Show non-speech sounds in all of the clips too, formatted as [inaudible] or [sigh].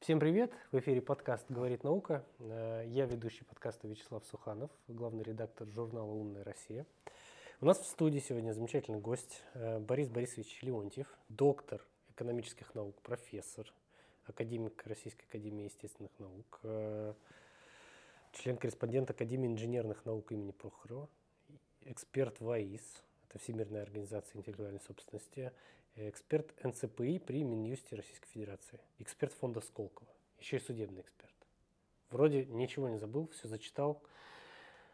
Всем привет! В эфире подкаст «Говорит наука». Э, я ведущий подкаста Вячеслав Суханов, главный редактор журнала «Умная Россия». У нас в студии сегодня замечательный гость э, Борис Борисович Леонтьев, доктор экономических наук, профессор, академик Российской Академии Естественных Наук, э, член-корреспондент Академии инженерных наук имени Прохорова, эксперт ВАИС, это Всемирная организация интеллектуальной собственности, эксперт НЦПИ при Минюсте Российской Федерации, эксперт фонда Сколково, еще и судебный эксперт. Вроде ничего не забыл, все зачитал.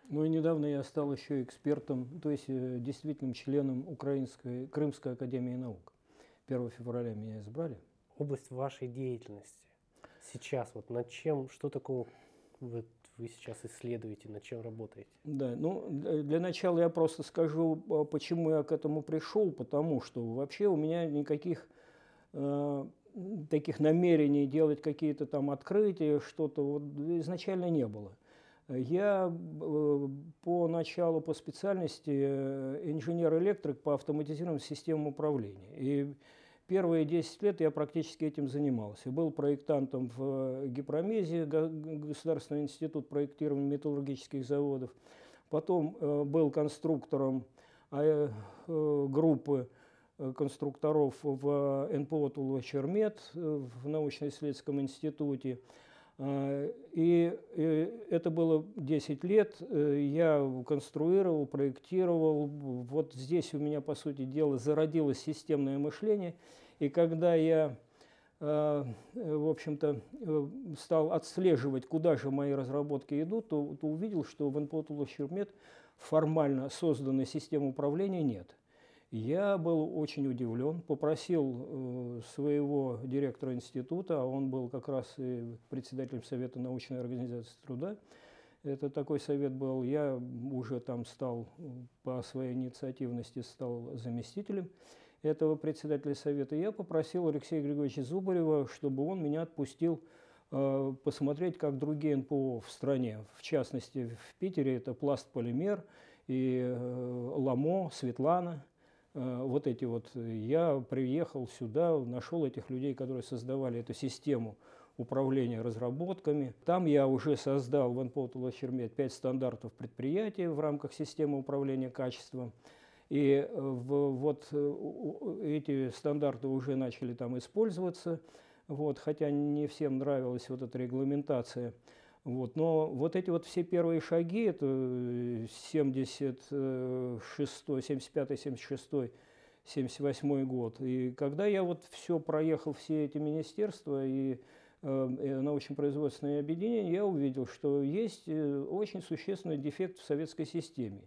Ну и недавно я стал еще экспертом, то есть э, действительным членом Украинской, Крымской академии наук. 1 февраля меня избрали. Область вашей деятельности сейчас, вот над чем, что такого вы вы сейчас исследуете, над чем работаете? Да, ну для начала я просто скажу, а, почему я к этому пришел, потому что вообще у меня никаких э, таких намерений делать какие-то там открытия, что-то вот изначально не было. Я э, по началу, по специальности э, инженер-электрик по автоматизированным системам управления. И Первые 10 лет я практически этим занимался. Был проектантом в э, Гипромезе, Государственный институт проектирования металлургических заводов. Потом э, был конструктором а, э, группы конструкторов в НПО Тулва-Чермет в научно-исследовательском институте. И это было 10 лет. Я конструировал, проектировал. Вот здесь у меня, по сути дела, зародилось системное мышление. И когда я в общем-то, стал отслеживать, куда же мои разработки идут, то, увидел, что в НПО Туловщермет формально созданной системы управления нет. Я был очень удивлен, попросил э, своего директора института, а он был как раз и председателем Совета научной организации труда, это такой совет был, я уже там стал по своей инициативности стал заместителем этого председателя совета. Я попросил Алексея Григорьевича Зубарева, чтобы он меня отпустил э, посмотреть, как другие НПО в стране, в частности в Питере. Это Пласт Полимер и э, Ламо, Светлана – вот эти вот, я приехал сюда, нашел этих людей, которые создавали эту систему управления разработками. Там я уже создал в НПО Тулачермет пять стандартов предприятия в рамках системы управления качеством. И э, вот э, эти стандарты уже начали там использоваться, вот, хотя не всем нравилась вот эта регламентация. Вот, но вот эти вот все первые шаги, это 76, 75, 76, 78 год. И когда я вот все проехал, все эти министерства и э, научно-производственные объединения, я увидел, что есть э, очень существенный дефект в советской системе.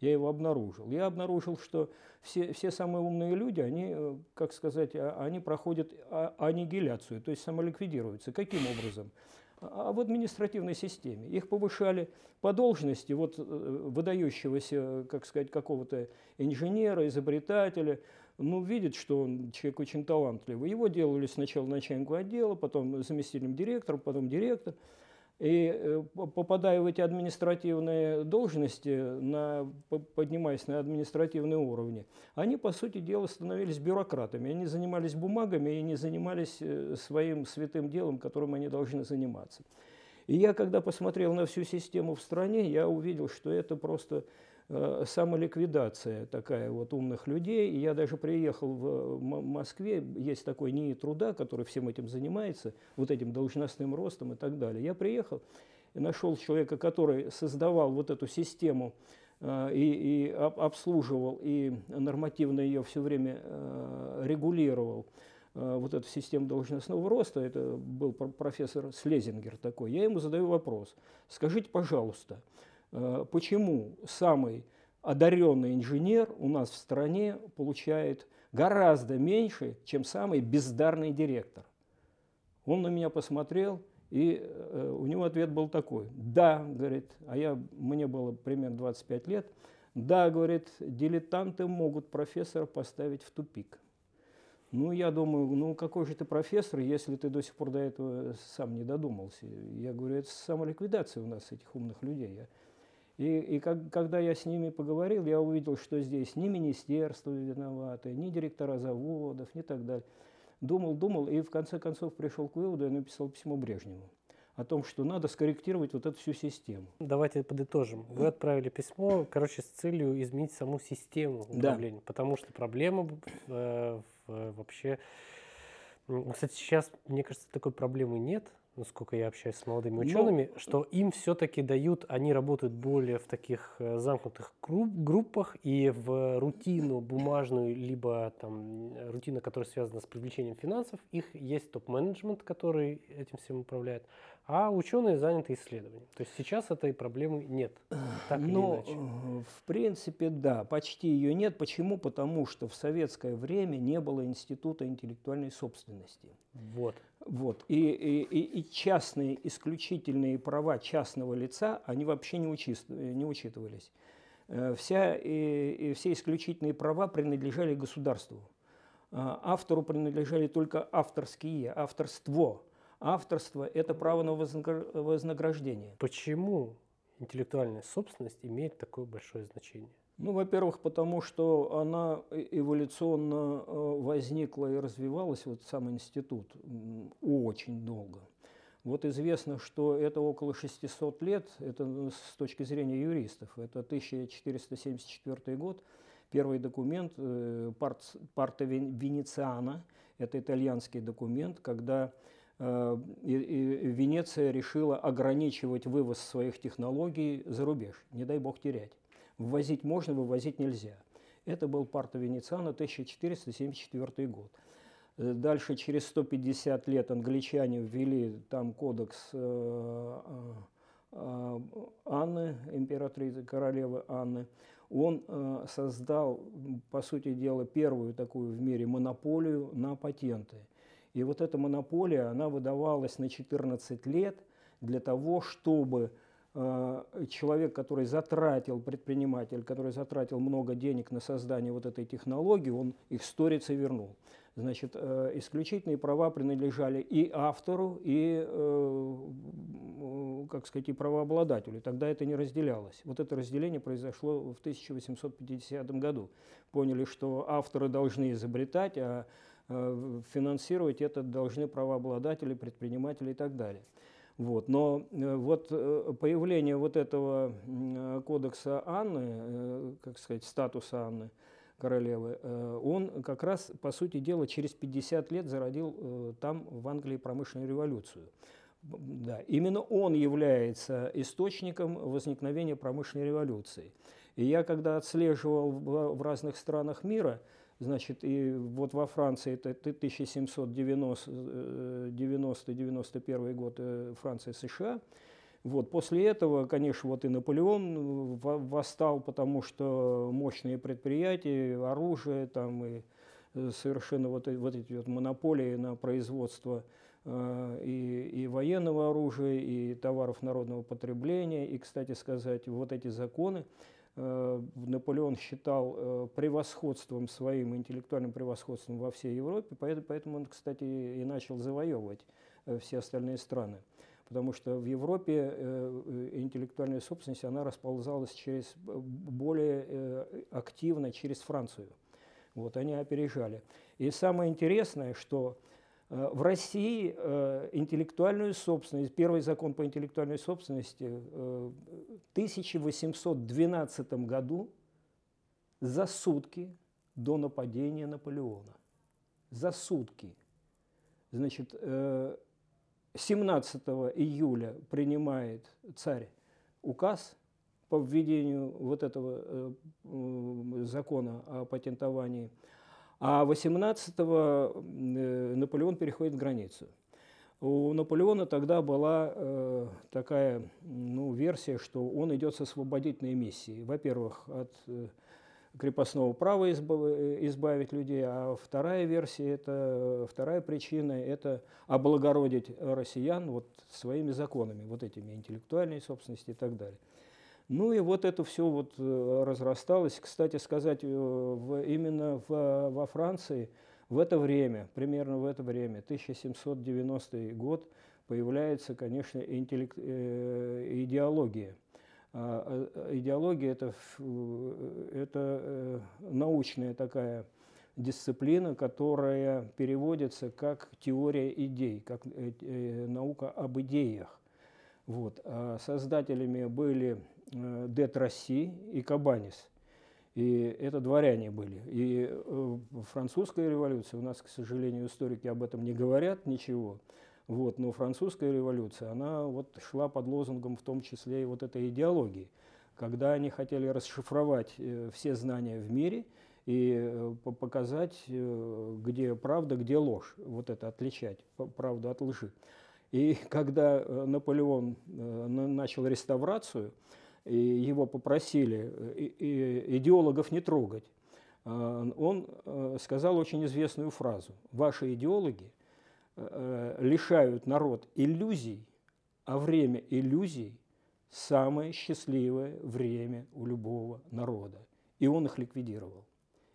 Я его обнаружил. Я обнаружил, что все, все самые умные люди, они, э, как сказать, а, они проходят а, аннигиляцию, то есть самоликвидируются. Каким образом? А в административной системе. Их повышали по должности вот, э, выдающегося, как сказать, какого-то инженера, изобретателя. Ну, видит, что он человек очень талантливый. Его делали сначала начальником отдела, потом заместителем директора, потом директор. И э, попадая в эти административные должности, на, поднимаясь на административные уровни, они, по сути дела, становились бюрократами. Они занимались бумагами и не занимались э, своим святым делом, которым они должны заниматься. И я, когда посмотрел на всю систему в стране, я увидел, что это просто самоликвидация такая вот умных людей. И я даже приехал в Москве, есть такой НИИ труда, который всем этим занимается, вот этим должностным ростом и так далее. Я приехал и нашел человека, который создавал вот эту систему э, и, и обслуживал, и нормативно ее все время э, регулировал вот эту систему должностного роста, это был профессор Слезингер такой, я ему задаю вопрос, скажите, пожалуйста, Э, почему самый одаренный инженер у нас в стране получает гораздо меньше, чем самый бездарный директор. Он на меня посмотрел, и э, у него ответ был такой. Да, говорит, а я, мне было примерно 25 лет. Да, говорит, дилетанты могут профессора поставить в тупик. Ну, я думаю, ну какой же ты профессор, если ты до сих пор до этого сам не додумался? Я говорю, это самоликвидация у нас этих умных людей. Я и, и как, когда я с ними поговорил, я увидел, что здесь ни министерство виноваты, ни директора заводов, ни так далее. Думал, думал, и в конце концов пришел к выводу, я написал письмо Брежневу о том, что надо скорректировать вот эту всю систему. Давайте подытожим. Вы отправили письмо, короче, с целью изменить саму систему управления, да. потому что проблема э, вообще... Кстати, сейчас, мне кажется, такой проблемы нет, насколько я общаюсь с молодыми учеными, Но... что им все-таки дают, они работают более в таких э, замкнутых группах и в рутину бумажную, либо там рутина, которая связана с привлечением финансов, их есть топ-менеджмент, который этим всем управляет, а ученые заняты исследованием. То есть сейчас этой проблемы нет. Так ну, иначе. в принципе, да, почти ее нет. Почему? Потому что в советское время не было института интеллектуальной собственности. Вот. Вот. И, и, и частные исключительные права частного лица, они вообще не, учи, не учитывались. Э, вся, и, и все исключительные права принадлежали государству. Автору принадлежали только авторские, авторство. Авторство – это право на вознаграждение. Почему интеллектуальная собственность имеет такое большое значение? Ну, во-первых, потому что она эволюционно э, возникла и развивалась, вот сам институт, очень долго. Вот известно, что это около 600 лет, это с точки зрения юристов, это 1474 год, первый документ э, Парта Венециана, это итальянский документ, когда э, Венеция решила ограничивать вывоз своих технологий за рубеж, не дай бог терять. Ввозить можно, вывозить нельзя. Это был Парта Венециана, 1474 год. Э, дальше, через 150 лет, англичане ввели там кодекс э, э, Анны, императрицы, королевы Анны. Он создал, по сути дела, первую такую в мире монополию на патенты. И вот эта монополия, она выдавалась на 14 лет для того, чтобы Э, человек, который затратил, предприниматель, который затратил много денег на создание вот этой технологии, он их сторицей вернул. Значит, э, исключительные права принадлежали и автору, и, э, как сказать, и правообладателю. Тогда это не разделялось. Вот это разделение произошло в 1850 году. Поняли, что авторы должны изобретать, а финансировать это должны правообладатели, предприниматели и так далее. Вот. Но э, вот э, появление вот этого э, кодекса Анны, как сказать, статуса Анны королевы, он как раз, по сути дела, через 50 лет зародил там, в Англии, промышленную революцию. Да, именно он является источником возникновения промышленной революции. И я, когда отслеживал в разных странах мира, Значит, и вот во Франции это 1790-91 год э, Франция, США. Вот, после этого, конечно, вот и Наполеон восстал, потому что мощные предприятия, оружие там и э, совершенно вот, вот эти вот монополии на производство э, и, и военного оружия, и товаров народного потребления, и, кстати сказать, вот эти законы, Э, Наполеон считал э, превосходством своим, интеллектуальным превосходством во всей Европе, поэтому он, кстати, и начал завоевывать э, все остальные страны. Потому что в Европе интеллектуальная собственность, она расползалась через, более активно через Францию. Вот, они опережали. И самое интересное, что Э, в России э, интеллектуальную собственность, первый закон по интеллектуальной собственности э, в 1812 году за сутки до нападения Наполеона. За сутки. Значит, 17 июля принимает царь указ по введению вот этого закона о патентовании – а 18-го э, Наполеон переходит границу. У Наполеона тогда была э, такая ну, версия, что он идет с освободительной миссией. Во-первых, от э, крепостного права избав, избавить людей, а вторая версия, это, вторая причина – это облагородить россиян вот своими законами, вот этими интеллектуальной собственности и так далее. Ну и вот это все вот э, разрасталось. Кстати сказать, э, в, именно в, во Франции в это время, примерно в это время, 1790 год, появляется, конечно, интеллект, э, идеология. А, а идеология это, это научная такая дисциплина, которая переводится как теория идей, как э, наука об идеях. Вот. А создателями были э, Де Тросси и Кабанис. И это дворяне были. И э, французская революция, у нас, к сожалению, историки об этом не говорят ничего, вот, но французская революция, она вот шла под лозунгом в том числе и вот этой идеологии, когда они хотели расшифровать э, все знания в мире и э, показать, где правда, где ложь, вот это отличать, правду от лжи. И [laughs] когда Наполеон начал реставрацию, его попросили идеологов не трогать, а, он э, сказал очень известную фразу. Ваши идеологи э, лишают народ иллюзий, а время иллюзий – самое счастливое время у любого народа. И он их ликвидировал.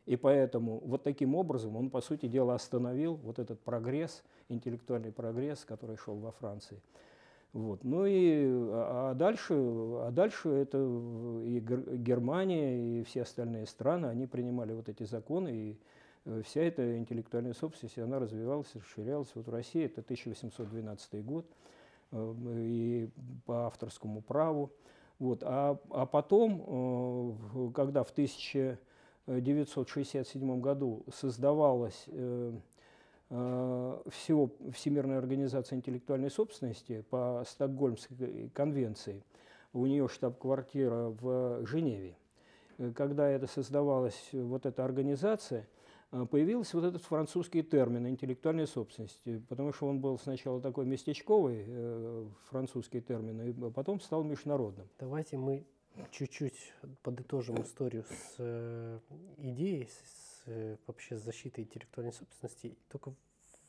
И поэтому вот таким образом он, по сути дела, остановил вот этот прогресс, интеллектуальный прогресс, который шел во Франции. Вот. Ну и а, а дальше, а дальше это и Германия, и все остальные страны, они принимали вот эти законы, и э, вся эта интеллектуальная собственность, она развивалась, расширялась. Вот в России это 1812 год, э, и по авторскому праву. Вот. А, а потом, э, когда в 1967 году создавалась Э, всего Всемирной организации интеллектуальной собственности по Стокгольмской конвенции. У нее штаб-квартира в Женеве. Э, когда это создавалась вот эта организация, э, появился вот этот французский термин интеллектуальной собственности, потому что он был сначала такой местечковый, французский термин, и потом стал международным. Давайте мы чуть-чуть подытожим историю с идеей, с Э, вообще с защитой интеллектуальной собственности только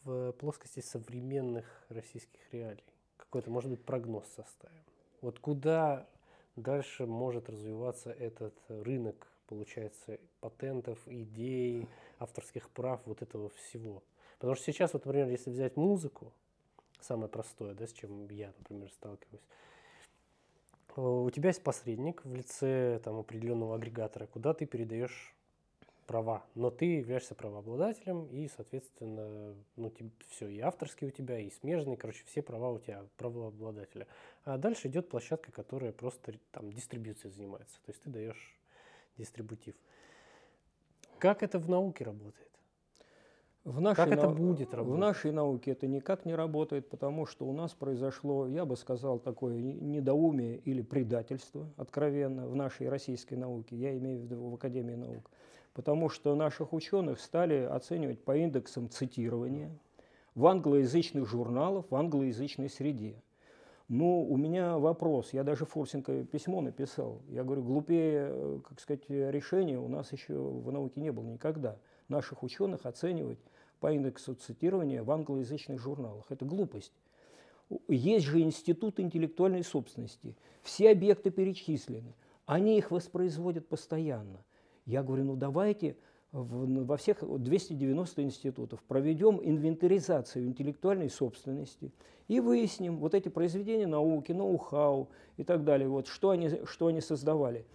в плоскости современных российских реалий? Какой-то, может быть, прогноз составим. Вот куда дальше может развиваться этот рынок, получается, патентов, идей, авторских прав, вот этого всего? Потому что сейчас, вот, например, если взять музыку, самое простое, да, с чем я, например, сталкиваюсь, у тебя есть посредник в лице там, определенного агрегатора, куда ты передаешь права, но ты являешься правообладателем, и, соответственно, ну, все, и авторские у тебя, и смежные, короче, все права у тебя, правообладателя. А дальше идет площадка, которая просто там дистрибьюцией занимается, то есть ты даешь дистрибутив. Как это в науке работает? В нашей как это будет работать? В нашей науке это никак не работает, потому что у нас произошло, я бы сказал, такое недоумие или предательство откровенно в нашей российской науке, я имею в виду в Академии наук потому что наших ученых стали оценивать по индексам цитирования в англоязычных журналах, в англоязычной среде. Ну, у меня вопрос, я даже Фурсенко письмо написал. Я говорю, глупее, э, как сказать, решения у нас еще в науке не было никогда. Наших ученых оценивать по индексу цитирования в англоязычных журналах. Это глупость. Есть же институт интеллектуальной собственности. Все объекты перечислены. Они их воспроизводят постоянно. Я говорю, ну давайте в, во всех 290 институтов проведем инвентаризацию интеллектуальной собственности и выясним вот эти произведения науки, ноу-хау и так далее, вот, что, они, что они создавали.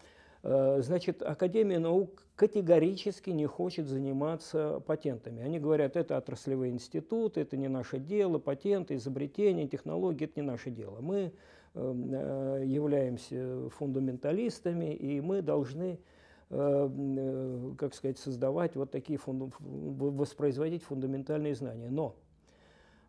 Э, значит, Академия наук категорически не хочет заниматься патентами. Они говорят, это отраслевые институты, это не наше дело, патенты, изобретения, технологии – это не наше дело. Мы эм, э, являемся фундаменталистами, и мы должны как сказать, создавать вот такие, фунду, воспроизводить фундаментальные знания. Но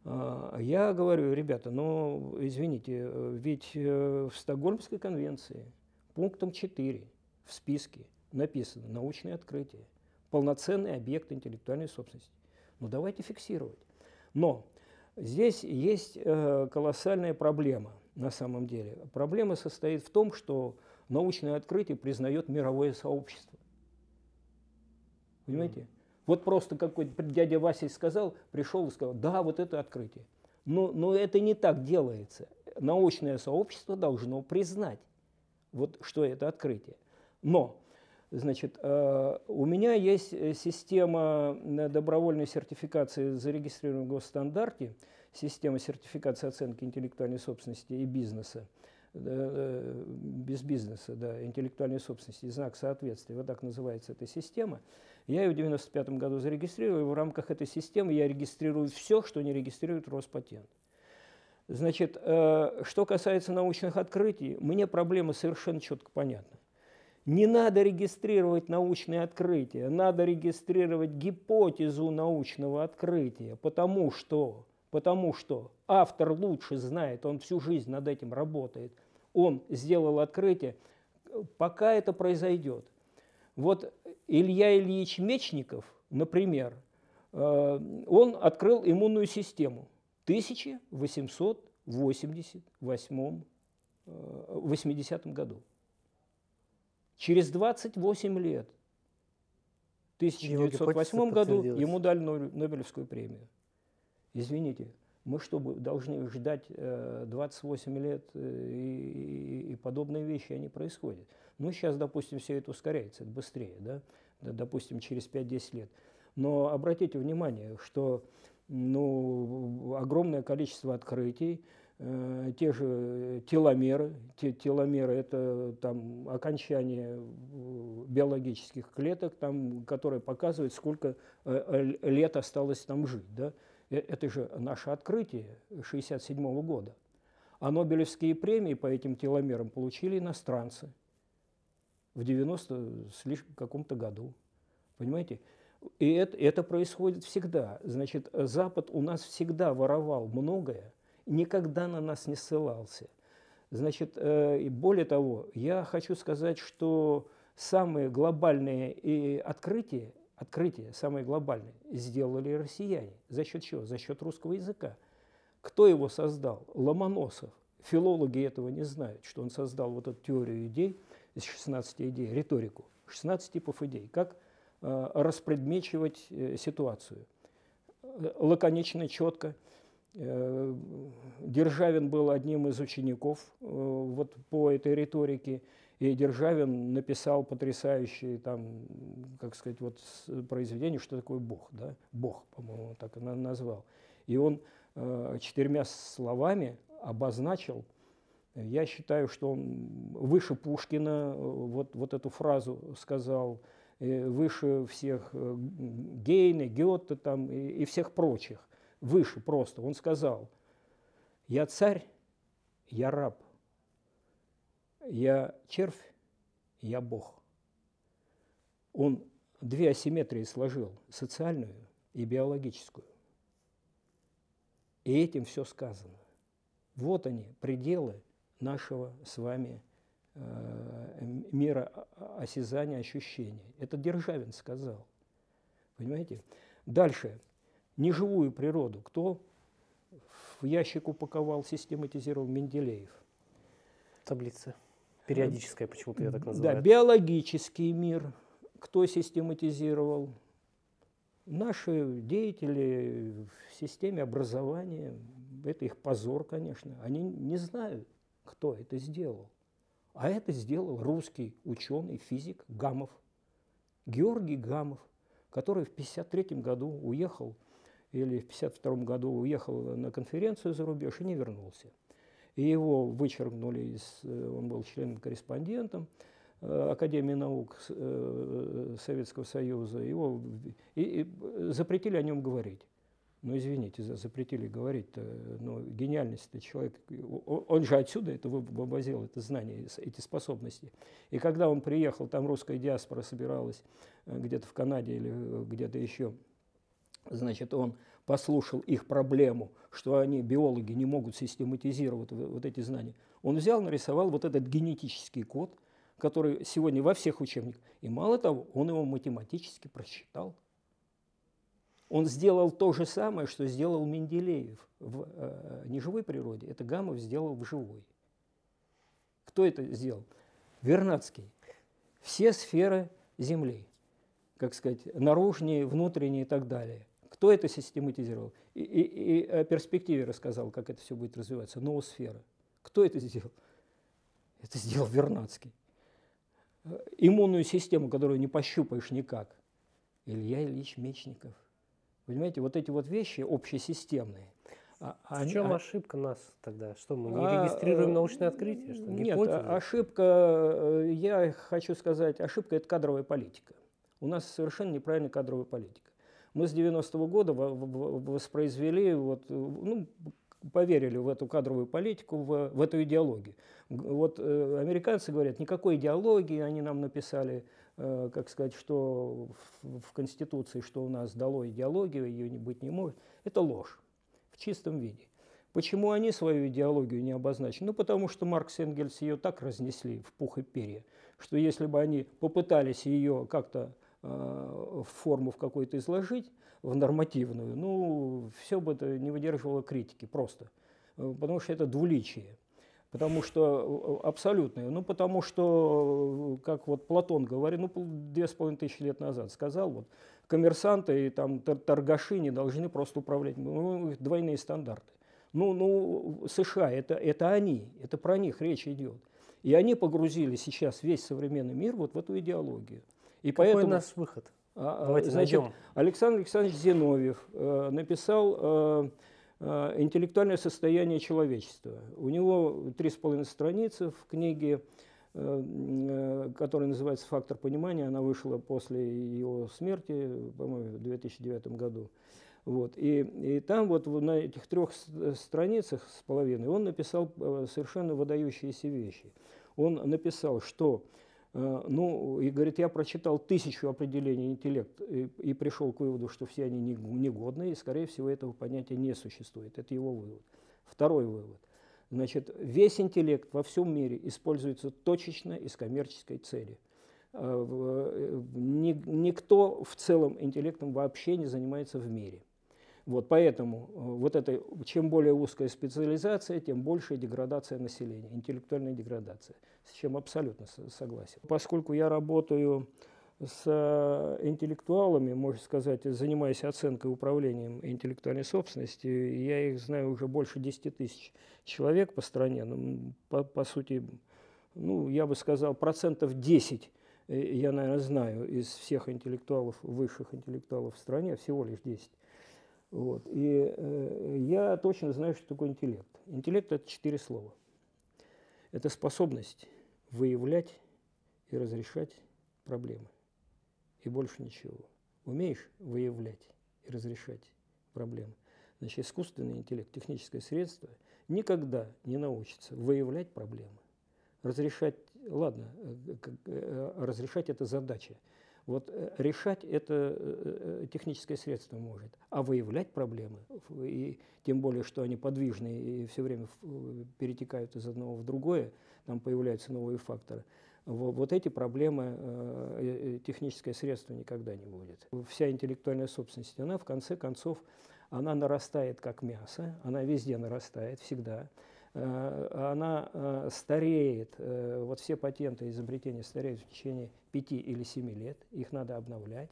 а, я говорю, ребята, ну, извините, ведь э, в Стокгольмской конвенции пунктом 4 в списке написано научное открытие, полноценный объект интеллектуальной собственности. Ну, давайте фиксировать. Но здесь есть колоссальная проблема на самом деле. Проблема состоит в том, что научное открытие признает мировое сообщество. Понимаете? Mm. Вот просто какой-то дядя Вася сказал, пришел и сказал, да, вот это открытие. Но, но это не так делается. Научное сообщество должно признать, вот, что это открытие. Но, значит, э, у меня есть система добровольной сертификации, зарегистрированной в госстандарте, система сертификации оценки интеллектуальной собственности и бизнеса. Э, без бизнеса, да, интеллектуальной собственности, знак соответствия, вот так называется эта система. Я ее в 95 году зарегистрировал, и в рамках этой системы я регистрирую все, что не регистрирует Роспатент. Значит, э, что касается научных открытий, мне проблема совершенно четко понятна. Не надо регистрировать научные открытия, надо регистрировать гипотезу научного открытия, потому что, потому что автор лучше знает, он всю жизнь над этим работает, он сделал открытие, пока это произойдет. Вот Илья Ильич Мечников, например, э, он открыл иммунную систему в 1888 80 э, году. Через 28 лет, в 1908 году, ему дали Нобелевскую премию. Извините, мы что, должны ждать 28 э, лет э, и, и подобные вещи, они происходят? Ну, сейчас, допустим, все это ускоряется, это быстрее, да? допустим, через 5-10 лет. Но обратите внимание, что ну, огромное количество открытий, Э, те же теломеры. Те, теломеры – это там, окончание биологических клеток, там, которые показывают, сколько лет осталось там жить. Да? Это же наше открытие 1967 года. А Нобелевские премии по этим теломерам получили иностранцы в 90 каком-то году. Понимаете? И это, это происходит всегда. Значит, Запад у нас всегда воровал многое, никогда на нас не ссылался. Значит, э, и более того, я хочу сказать, что самые глобальные и открытия, открытия самые глобальные, сделали россияне. За счет чего? За счет русского языка. Кто его создал? Ломоносов. Филологи этого не знают, что он создал вот эту теорию идей из 16 идей, риторику, 16 типов идей, как э, распредмечивать э, ситуацию. Э, лаконично, четко – Э, Державин был одним из учеников э, вот по этой риторике, и Державин написал потрясающее там, как сказать, вот произведение, что такое Бог, да? Бог, по-моему, так он назвал. И он э, четырьмя словами обозначил, я считаю, что он выше Пушкина вот, вот эту фразу сказал, выше всех Гейна, Гёте там, и, и всех прочих выше просто. Он сказал, я царь, я раб, я червь, я Бог. Он две асимметрии сложил, социальную и биологическую. И этим все сказано. Вот они, пределы нашего с вами э, мира осязания, ощущений. Это Державин сказал. Понимаете? Дальше неживую природу кто в ящик упаковал, систематизировал Менделеев? Таблица. Периодическая, почему-то я так называю. Да, биологический мир. Кто систематизировал? Наши деятели в системе образования, это их позор, конечно, они не знают, кто это сделал. А это сделал русский ученый, физик Гамов, Георгий Гамов, который в 1953 году уехал или в 1952 году уехал на конференцию за рубеж и не вернулся. И его вычеркнули из, э, он был членом-корреспондентом э, Академии наук э, Советского Союза, его и, и запретили о нем говорить. Ну, извините, запретили говорить, но гениальность это человек, он же отсюда это вывозил, это знание, эти способности. И когда он приехал, там русская диаспора собиралась где-то в Канаде или где-то еще, значит, он послушал их проблему, что они, биологи, не могут систематизировать вот эти знания, он взял, нарисовал вот этот генетический код, который сегодня во всех учебниках. И мало того, он его математически просчитал. Он сделал то же самое, что сделал Менделеев в э, неживой природе. Это Гамов сделал в живой. Кто это сделал? Вернадский. Все сферы Земли, как сказать, наружные, внутренние и так далее – кто это систематизировал? И, и, и о перспективе рассказал, как это все будет развиваться. Ноосфера. Кто это сделал? Это сделал Вернадский. Иммунную систему, которую не пощупаешь никак. Илья Ильич Мечников. Понимаете, вот эти вот вещи общесистемные, А, в они, чем а... ошибка нас тогда? Что мы не а, регистрируем научные открытия? Что, нет, ошибка, я хочу сказать, ошибка – это кадровая политика. У нас совершенно неправильная кадровая политика. Мы с 90-го года воспроизвели, вот, ну, поверили в эту кадровую политику, в, в эту идеологию. Вот э, американцы говорят, никакой идеологии, они нам написали, э, как сказать, что в, в Конституции, что у нас дало идеологию, ее не быть не может. Это ложь в чистом виде. Почему они свою идеологию не обозначили? Ну, потому что Маркс и Энгельс ее так разнесли в пух и перья, что если бы они попытались ее как-то в форму в какую-то изложить, в нормативную, ну, все бы это не выдерживало критики просто. Э, потому что это двуличие. Потому что э, абсолютное. Ну, потому что, как вот Платон говорит, ну, две с половиной тысячи лет назад сказал, вот, коммерсанты и там торгаши не должны просто управлять. Ну, двойные стандарты. Ну, ну, США это, это они, это про них речь идет. И они погрузили сейчас весь современный мир вот в эту идеологию. И Какой поэтому, наш выход? А, а, Давайте значит, найдем. Александр Александрович Зиновьев э, написал э, э, «Интеллектуальное состояние человечества». У него три с половиной страницы в книге, которая называется «Фактор понимания». Она вышла после его смерти, по-моему, в 2009 году. Вот. И, и там вот на этих трех страницах с половиной он написал совершенно выдающиеся вещи. Он написал, что ну, и говорит, я прочитал тысячу определений интеллект и, и пришел к выводу, что все они негодные, и, скорее всего, этого понятия не существует. Это его вывод. Второй вывод. Значит, весь интеллект во всем мире используется точечно из коммерческой цели. Э, э, никто в целом интеллектом вообще не занимается в мире. Вот поэтому вот это, чем более узкая специализация, тем больше деградация населения, интеллектуальная деградация с чем абсолютно согласен. Поскольку я работаю с э, интеллектуалами, можно сказать, занимаясь оценкой управлением интеллектуальной собственности, я их знаю уже больше 10 тысяч человек по стране, ну, по, по сути, ну, я бы сказал, процентов 10 э, я, наверное, знаю из всех интеллектуалов, высших интеллектуалов в стране, всего лишь 10. Вот. И э, я точно знаю, что такое интеллект. Интеллект – это четыре слова. Это способность выявлять и разрешать проблемы. И больше ничего. Умеешь выявлять и разрешать проблемы. Значит, искусственный интеллект, техническое средство никогда не научится выявлять проблемы. Разрешать, ладно, э, э, разрешать это задача. Вот э, решать это техническое средство может, а выявлять проблемы, и тем более, что они подвижные и все время перетекают из одного в другое, там появляются новые факторы. Вот эти проблемы э, э, техническое средство никогда не будет. Вся интеллектуальная собственность, она в конце концов, она нарастает как мясо, она везде нарастает, всегда. Э, она стареет, вот все патенты изобретения стареют в течение пяти или семи лет, их надо обновлять.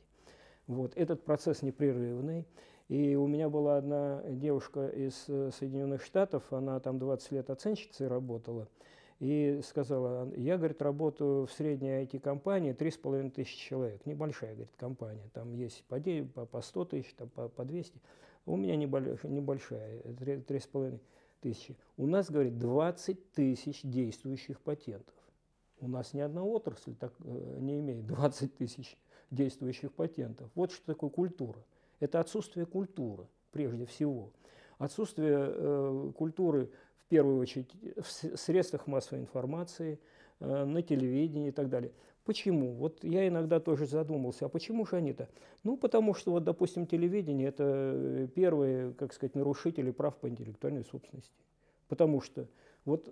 Вот. Этот процесс непрерывный. И у меня была одна девушка из Соединенных Штатов, она там 20 лет оценщицей работала, и сказала, я, говорит, работаю в средней IT-компании, 3,5 тысячи человек, небольшая, говорит, компания, там есть по, 9, по, по 100 тысяч, там по, по 200, у меня небольшая, небольшая 3,5 тысячи. У нас, говорит, 20 тысяч действующих патентов. У нас ни одна отрасль так, э, не имеет 20 тысяч действующих патентов. Вот что такое культура. Это отсутствие культуры, прежде всего. Отсутствие э, культуры в первую очередь в средствах массовой информации, э, на телевидении и так далее. Почему? Вот я иногда тоже задумался, а почему же они-то? Ну, потому что, вот, допустим, телевидение – это э, первые, как сказать, нарушители прав по интеллектуальной собственности. Потому что вот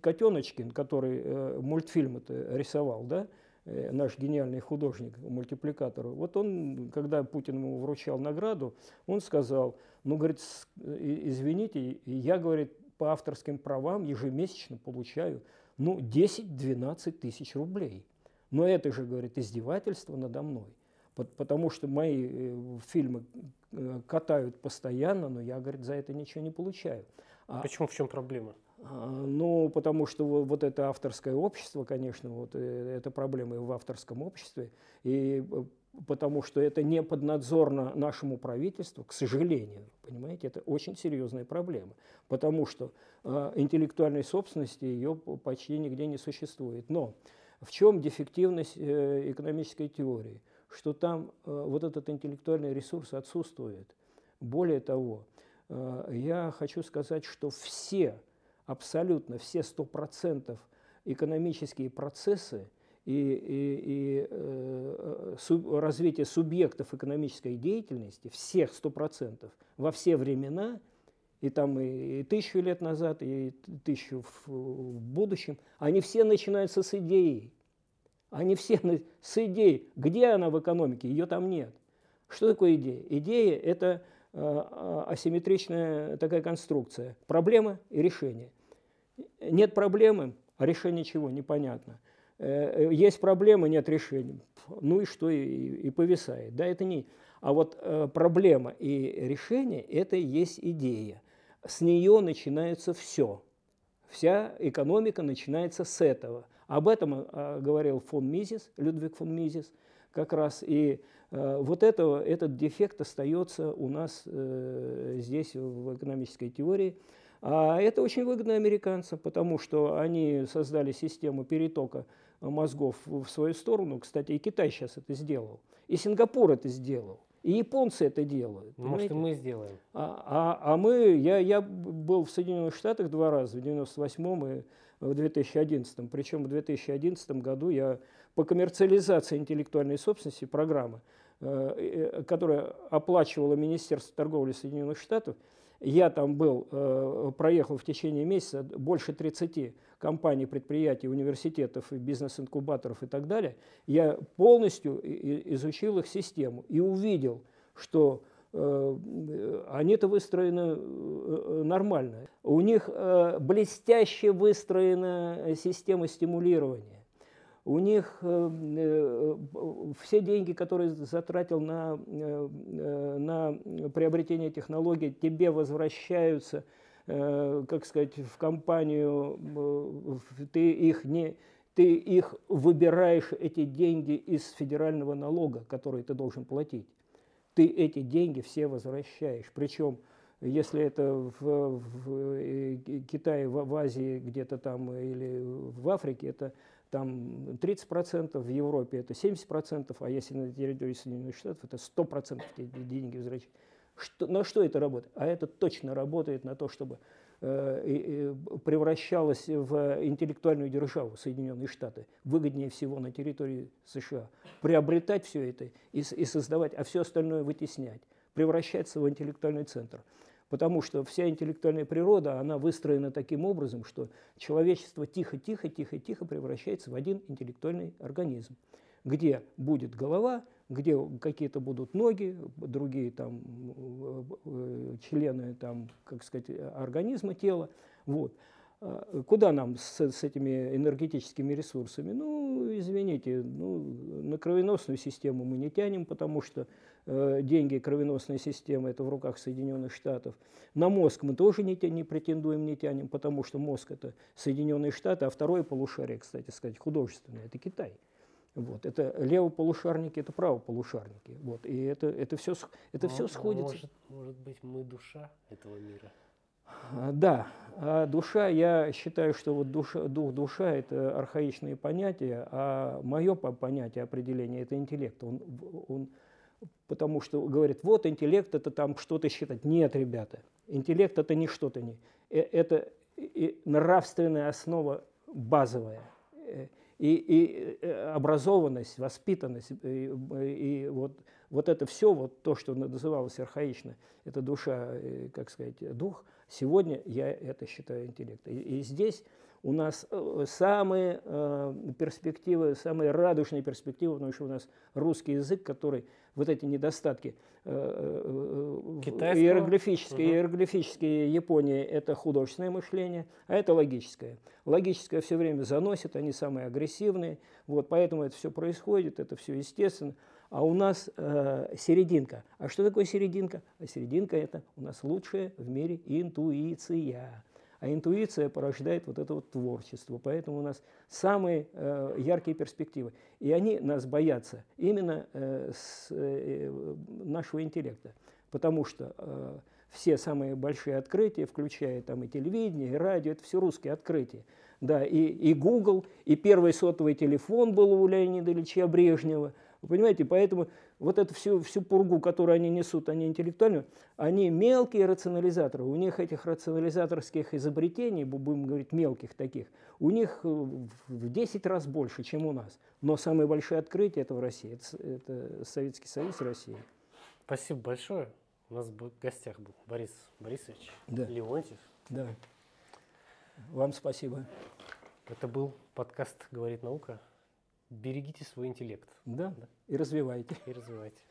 Котеночкин, который э, мультфильм это рисовал, да, э, наш гениальный художник, мультипликатор, вот он, когда Путин ему вручал награду, он сказал, ну, говорит, извините, я, говорит, по авторским правам ежемесячно получаю ну, 10-12 тысяч рублей. Но это же, говорит, издевательство надо мной. Потому что мои э, фильмы э, катают постоянно, но я, говорит, за это ничего не получаю. А, Почему? В чем проблема? А, ну, потому что вот это авторское общество, конечно, вот э, это проблемы в авторском обществе. И потому что это не поднадзорно нашему правительству, к сожалению. Понимаете, это очень серьезная проблема, потому что э, интеллектуальной собственности ее почти нигде не существует. Но в чем дефективность э, экономической теории? Что там э, вот этот интеллектуальный ресурс отсутствует. Более того, э, я хочу сказать, что все, абсолютно все 100% экономические процессы и, и, и развитие субъектов экономической деятельности, всех 100%, во все времена, и там и, и тысячу лет назад, и тысячу в, в будущем, они все начинаются с идеи. Они все с идеей. Где она в экономике? Ее там нет. Что такое идея? Идея – это э, асимметричная такая конструкция. Проблема и решение. Нет проблемы, а решение чего? Непонятно. Э, есть проблема, нет решения. Ну и что, и, и повисает. Да, это не... А вот э, проблема и решение – это и есть идея. С нее начинается все. Вся экономика начинается с этого. Об этом э, говорил фон Мизис, Людвиг фон Мизис, как раз. И э, вот этого, этот дефект остается у нас э, здесь в экономической теории – а это очень выгодно американцам, потому что они создали систему перетока мозгов в свою сторону. Кстати, и Китай сейчас это сделал, и Сингапур это сделал. И японцы это делают. Ну, может, и мы сделаем. А, а, а мы, я, я был в Соединенных Штатах два раза, в 98-м и в 2011. Причем в 2011 году я по коммерциализации интеллектуальной собственности программы, э, э, которая оплачивала Министерство торговли Соединенных Штатов, я там был, э, проехал в течение месяца больше 30 компаний, предприятий, университетов, бизнес-инкубаторов и так далее. Я полностью изучил их систему и увидел, что э, они-то выстроены э, нормально. У них блестяще выстроена система стимулирования у них э, э, все деньги, которые затратил на, э, на приобретение технологий, тебе возвращаются, как сказать, в компанию, ты их не ты их выбираешь, эти деньги из федерального налога, который ты должен платить. Ты эти деньги все возвращаешь. Причем, если это в, в Китае, в, в Азии где-то там или в Африке, это там 30%, в Европе это 70%, а если на территории Соединенных Штатов, это 100% деньги возвращать. Что, на что это работает? А это точно работает на то, чтобы э, превращалось в интеллектуальную державу Соединенные Штаты. Выгоднее всего на территории США. Приобретать все это и, и создавать, а все остальное вытеснять. Превращаться в интеллектуальный центр. Потому что вся интеллектуальная природа, она выстроена таким образом, что человечество тихо-тихо-тихо-тихо превращается в один интеллектуальный организм, где будет голова, где какие-то будут ноги, другие там э, члены там, как сказать, организма, тела. Вот. А, куда нам с, с этими энергетическими ресурсами? Ну, извините, ну, на кровеносную систему мы не тянем, потому что Э, деньги кровеносной системы, это в руках Соединенных Штатов. На мозг мы тоже не, не претендуем, не тянем, потому что мозг это Соединенные Штаты, а второе полушарие, кстати сказать, художественное, это Китай. Вот. Это левополушарники, это правополушарники. Вот. И это, это, все, это ну, все сходится. Может, может быть, мы душа этого мира? А, да, а душа, я считаю, что вот душа, дух, душа – это архаичные понятия, а мое понятие определения – это интеллект. Он, он потому что говорит, вот интеллект это там что-то считать. Нет, ребята, интеллект это не что-то не. Э, это нравственная основа базовая. Э, и, и э, образованность, воспитанность, и, и вот, вот это все, вот то, что называлось архаично, это душа, как сказать, дух, сегодня я это считаю интеллектом. И, и здесь у нас э, самые э, перспективы, самые радужные перспективы, потому что у нас русский язык, который вот эти недостатки э, иероглифические, угу. иероглифические Японии – это художественное мышление, а это логическое. Логическое все время заносит, они самые агрессивные, вот, поэтому это все происходит, это все естественно. А у нас э, серединка. А что такое серединка? А серединка – это у нас лучшая в мире интуиция. А интуиция порождает вот это вот творчество. Поэтому у нас самые э, яркие перспективы. И они нас боятся именно э, с э, нашего интеллекта. Потому что э, все самые большие открытия, включая там и телевидение, и радио, это все русские открытия. Да, и, и Google, и первый сотовый телефон был у Леонида Ильича Брежнева. Вы понимаете, поэтому вот эту всю, всю пургу, которую они несут, они интеллектуальную, они мелкие рационализаторы. У них этих рационализаторских изобретений, будем говорить мелких таких, у них э, в 10 раз больше, чем у нас. Но самые большие открытия это в России, это, это Советский Союз России. Спасибо большое. У нас в гостях был Борис Борисович Да. Леонтьев. Да. Вам спасибо. Это был подкаст «Говорит наука». Берегите свой интеллект Да, и развивайте. и развивайте.